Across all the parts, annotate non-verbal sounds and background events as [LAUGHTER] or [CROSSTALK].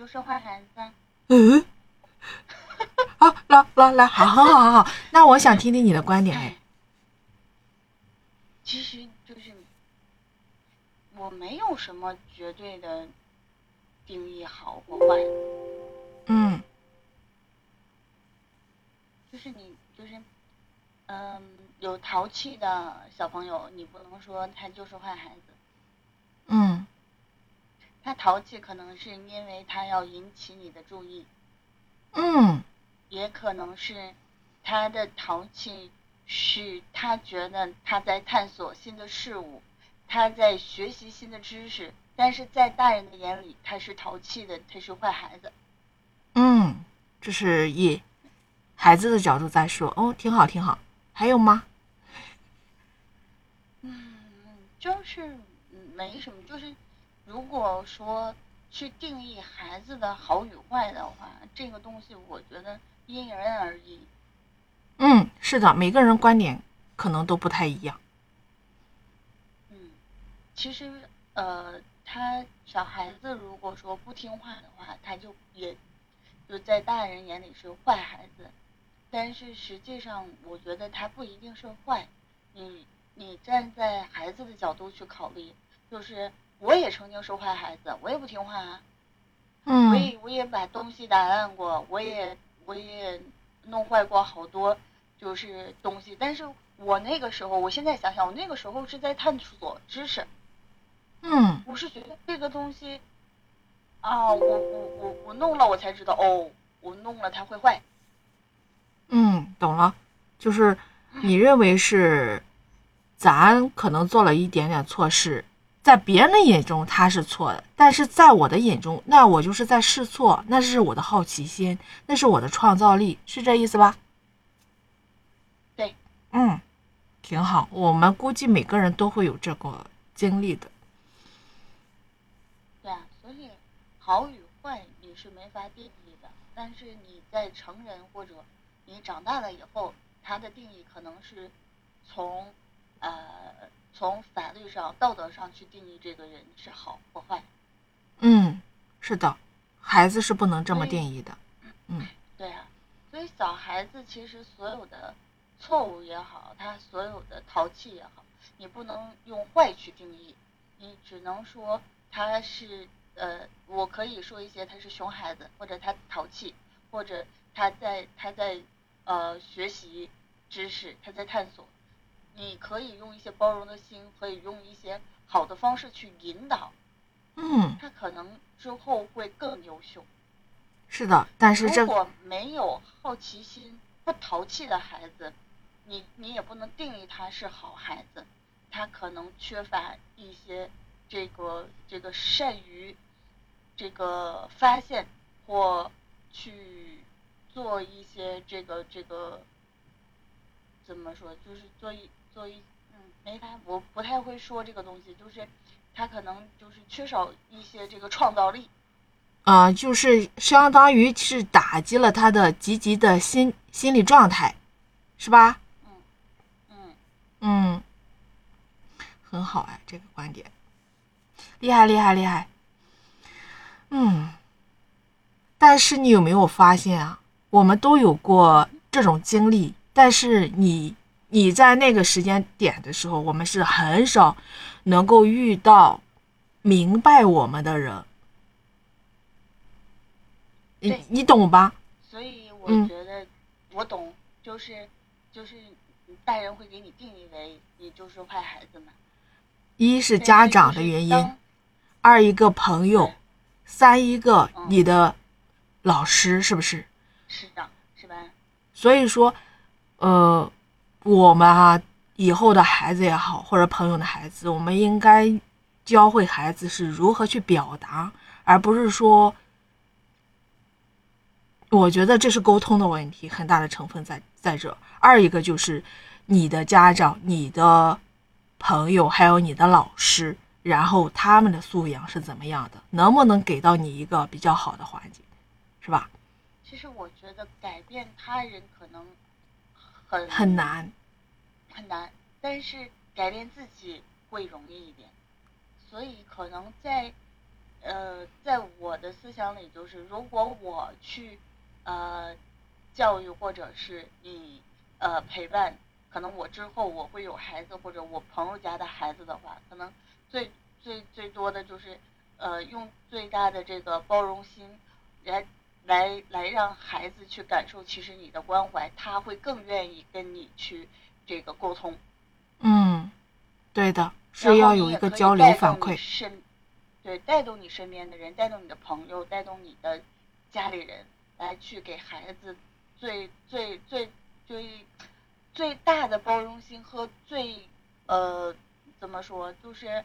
就是坏孩子。嗯，好，来来来，好好好好好，那我想听听你的观点哎。其实就是我没有什么绝对的定义好或坏，嗯就是你就是嗯有淘气的小朋友，你不能说他就是坏孩子。淘气可能是因为他要引起你的注意，嗯也可能是他的淘气是他觉得他在探索新的事物，他在学习新的知识，但是在大人的眼里他是淘气的，他是坏孩子。嗯，这是以孩子的角度在说，哦，挺好挺好。还有吗？嗯，就是嗯没什么，就是如果说去定义孩子的好与坏的话，这个东西我觉得因人而异。嗯，是的，每个人观点可能都不太一样。嗯，其实呃，他小孩子如果说不听话的话，他就也就在大人眼里是坏孩子，但是实际上我觉得他不一定是坏。你你站在孩子的角度去考虑，就是我也曾经是坏孩子，我也不听话啊，我嗯也我也把东西打烂过，我也我也弄坏过好多就是东西，但是我那个时候，我现在想想，我那个时候是在探索知识，嗯。我是觉得这个东西啊，我我我我弄了，我才知道哦，我弄了它会坏。嗯，懂了，就是你认为是咱可能做了一点点错事，在别人的眼中他是错的，但是在我的眼中，那我就是在试错，那是我的好奇心，那是我的创造力，是这意思吧？对，嗯，挺好。我们估计每个人都会有这个经历的。对啊，所以好与坏你是没法定义的，但是你在成人或者你长大了以后，它的定义可能是从呃从法律上、道德上去定义这个人是好或坏。嗯，是的，孩子是不能这么定义的。嗯 [CLEARS THROAT] 对啊，所以小孩子其实所有的错误也好，他所有的淘气也好，你不能用坏去定义，你只能说他是呃，我可以说一些他是熊孩子，或者他淘气，或者他在他在呃学习知识，他在探索。你可以用一些包容的心，可以用一些好的方式去引导，嗯，他可能之后会更优秀。是的，但是这如果没有好奇心、不淘气的孩子，你你也不能定义他是好孩子，他可能缺乏一些这个这个善于这个发现或去做一些这个这个怎么说，就是做一做一嗯没法，我不太会说这个东西，就是他可能就是缺少一些这个创造力。啊、就是相当于是打击了他的积极的心心理状态，是吧？嗯，嗯，很好哎，这个观点，厉害厉害厉害。嗯，但是你有没有发现啊？我们都有过这种经历，但是你你在那个时间点的时候，我们是很少能够遇到明白我们的人。你你懂吧？所以我嗯觉得我懂，就是就是大人会给你定义为你就是坏孩子嘛。一是家长的原因，二一个朋友，三一个嗯你的老师，是不是？是的，是吧？所以说，呃，我们啊，以后的孩子也好，或者朋友的孩子，我们应该教会孩子是如何去表达，而不是说，我觉得这是沟通的问题，很大的成分在在这。二一个就是你的家长、你的朋友，还有你的老师，然后他们的素养是怎么样的，能不能给到你一个比较好的环境，是吧？其实我觉得改变他人可能很很难。很难，但是改变自己会容易一点。所以可能在呃，在我的思想里，就是如果我去呃教育或者是你呃陪伴，可能我之后我会有孩子或者我朋友家的孩子的话，可能最最最多的就是呃用最大的这个包容心来来来让孩子去感受，其实你的关怀，他会更愿意跟你去这个沟通。嗯，对的，然是要有一个交流反馈。身，对，带动你身边的人，带动你的朋友，带动你的家里人，来去给孩子最最最最最大的包容心和最呃怎么说，就是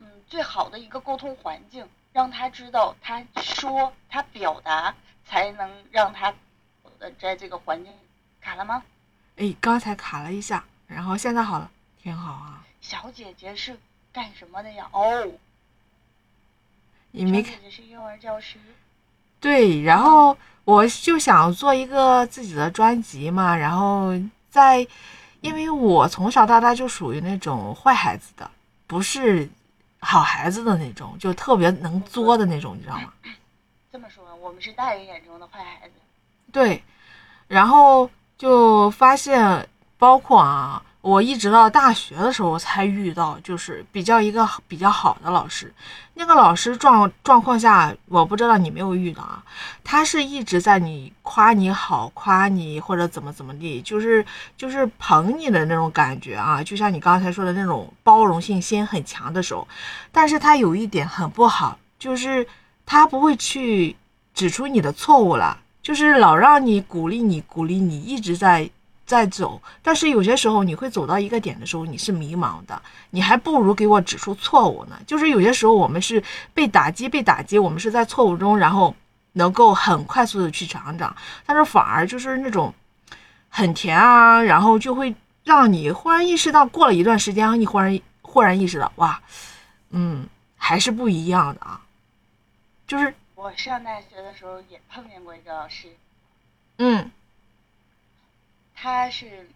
嗯最好的一个沟通环境，让他知道他说他表达才能让他呃在这个环境卡了吗？哎，刚才卡了一下，然后现在好了，挺好啊。小姐姐是干什么的呀？哦，你没看是幼儿教师。对，然后我就想做一个自己的专辑嘛，然后在，因为我从小到大就属于那种坏孩子的，不是好孩子的那种，就特别能作的那种，你知道吗？这么说，我们是大人眼中的坏孩子。对，然后就发现，包括啊，我一直到大学的时候才遇到，就是比较一个比较好的老师。那个老师状状况下，我不知道你没有遇到啊，他是一直在你夸你好，夸你或者怎么怎么地，就是就是捧你的那种感觉啊，就像你刚才说的那种包容性心很强的时候，但是他有一点很不好，就是他不会去指出你的错误了。就是老让你鼓励你，鼓励你，一直在在走。但是有些时候你会走到一个点的时候，你是迷茫的，你还不如给我指出错误呢。就是有些时候我们是被打击，被打击，我们是在错误中，然后能够很快速的去成长。但是反而就是那种很甜啊，然后就会让你忽然意识到，过了一段时间，你忽然忽然意识到，哇，嗯，还是不一样的啊。就是我上大学的时候也碰见过一个老师，嗯他是，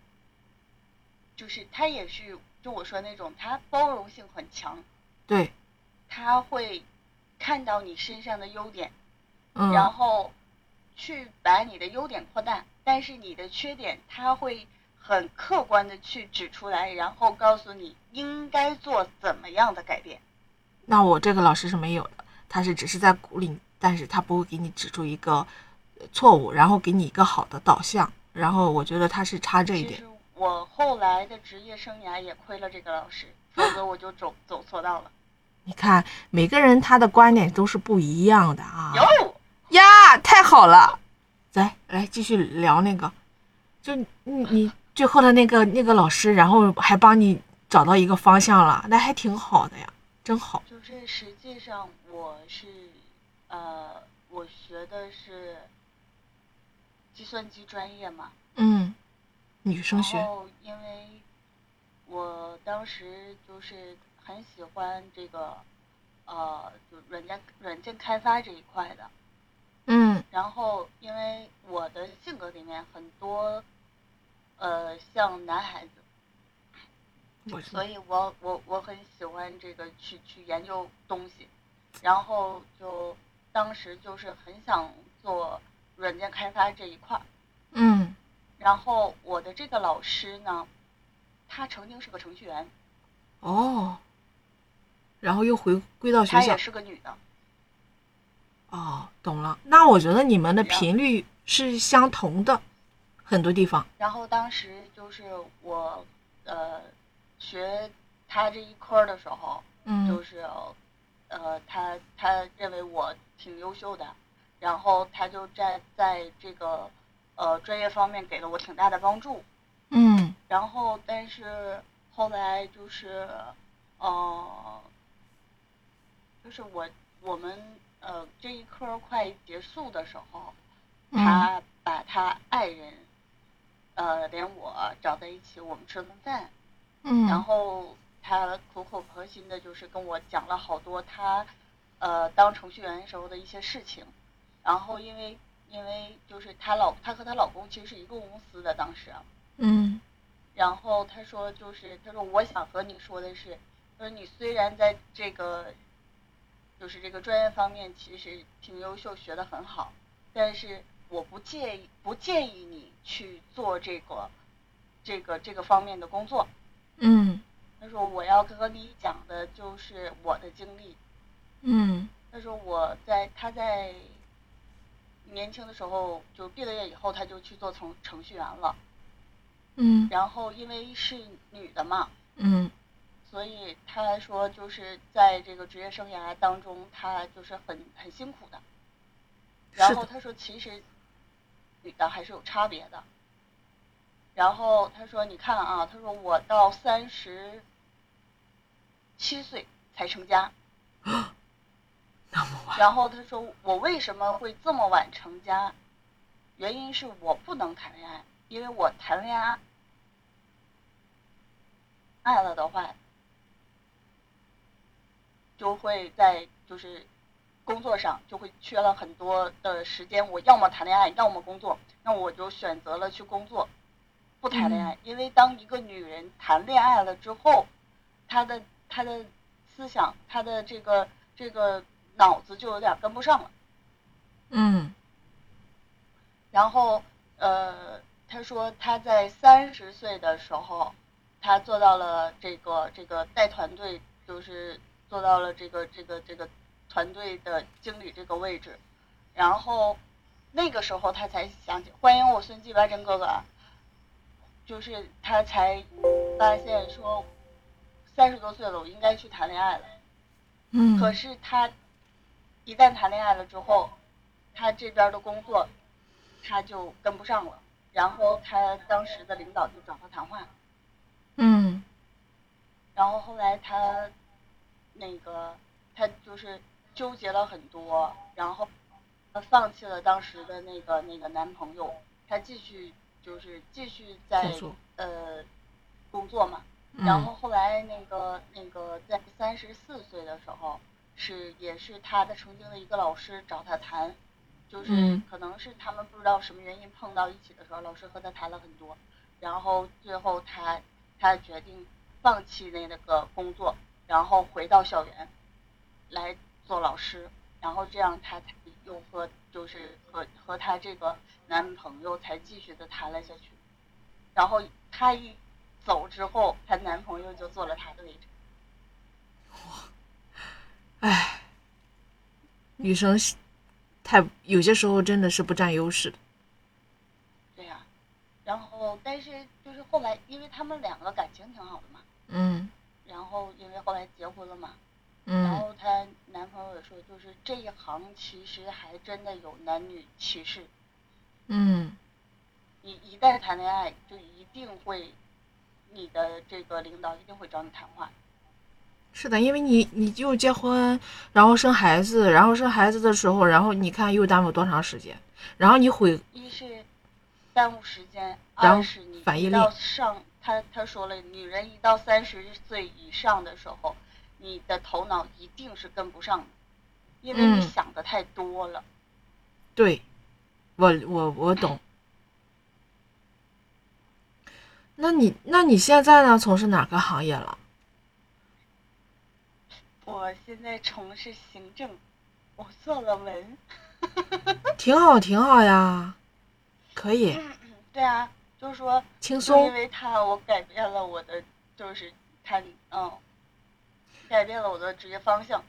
就是他也是，就我说那种，他包容性很强，对，他会看到你身上的优点，嗯，然后去把你的优点扩大，但是你的缺点他会很客观的去指出来，然后告诉你应该做怎么样的改变。那我这个老师是没有的，他是只是在鼓励你，但是他不会给你指出一个呃错误，然后给你一个好的导向。然后我觉得他是差这一点。我后来的职业生涯也亏了这个老师，[GASPS] 否则我就走走错道了。你看，每个人他的观点都是不一样的啊。哟，呀，太好了！来来，继续聊那个，就你你最后的那个那个老师，然后还帮你找到一个方向了，那还挺好的呀，真好。就是实际上我是，呃，我学的是计算机专业嘛，嗯，女生学，然后因为我当时就是很喜欢这个，呃，就软件软件开发这一块的。嗯。然后因为我的性格里面很多，呃，像男孩子，所以我我我很喜欢这个去去研究东西，然后就当时就是很想做软件开发这一块儿。嗯然后我的这个老师呢，他曾经是个程序员，哦，然后又回归到学校她也。是个女的。哦，懂了。那我觉得你们的频率是相同的，很多地方。然后当时就是我呃学他这一科的时候，嗯就嗯是呃他他认为我挺优秀的，然后他就在在这个呃专业方面给了我挺大的帮助。嗯然后但是后来就是呃就是我我们呃这一科快结束的时候，嗯他把他爱人，呃，连我找在一起，我们吃了顿饭，嗯然嗯后他苦口婆心的，就是跟我讲了好多他，呃，当程序员时候的一些事情，然后因为因为就是她老她和她老公其实是一个公司的当时，嗯然后她说就是她说我想和你说的是，她说你虽然在这个，就是这个专业方面其实挺优秀，学得很好，但是我不介意不建议你去做这个这个这个方面的工作。嗯他说我要和你讲的就是我的经历。嗯他说我在他在年轻的时候就毕了业以后，他就去做程程序员了。嗯然后因为是女的嘛，嗯所以他说就是在这个职业生涯当中，他就是很很辛苦的。然后他说其实女的还是有差别的。然后他说你看啊，他说我到三十七岁才成家。[LAUGHS] [LAUGHS] 然后他说我为什么会这么晚成家？原因是我不能谈恋爱，因为我谈恋爱爱了的话，就会在就是工作上就会缺了很多的时间。我要么谈恋爱，要么工作，那我就选择了去工作，不谈恋爱。因为当一个女人谈恋爱了之后，她的她的思想，她的这个这个脑子就有点跟不上了。嗯然后呃，他说他在三十岁的时候，他做到了这个这个带团队，就是做到了这个这个这个团队的经理这个位置。然后那个时候他才想起，欢迎我孙继白真哥哥啊，就是他才发现说，三十多岁了，我应该去谈恋爱了。嗯。可是他一旦谈恋爱了之后，他这边的工作他就跟不上了，然后他当时的领导就找他谈话，嗯然后后来他那个他就是纠结了很多，然后他放弃了当时的那个那个男朋友，他继续就是继续在呃工作嘛，嗯。然后后来那个那个在三十四岁的时候，是也是他的曾经的一个老师找他谈，就是嗯可能是他们不知道什么原因碰到一起的时候，老师和他谈了很多，然后最后他他决定放弃那那个工作，然后回到校园来做老师，然后这样他才又和就是和和他这个男朋友才继续的谈了下去，然后他一走之后，她男朋友就坐了她的位置。唉，女生是太有些时候真的是不占优势的。对呀、然后但是就是后来，因为他们两个感情挺好的嘛，嗯然后因为后来结婚了嘛，嗯然嗯后她男朋友也说，就是这一行其实还真的有男女歧视，嗯你一旦谈恋爱，就一定会，你的这个领导一定会找你谈话。是的，因为你你就结婚，然后生孩子，然后生孩子的时候，然后你看又耽误多长时间，然后你回一是耽误时间，然后二是你反应到上，他他说了，女人一到三十岁以上的时候，你的头脑一定是跟不上的，因为你嗯想的太多了。对，我我我懂。那你那你现在呢？从事哪个行业了？我现在从事行政，我做了文。[LAUGHS] 挺好，挺好呀，可以对啊，就是说，轻松因。为他，我改变了我的，就是他，嗯，改变了我的职业方向。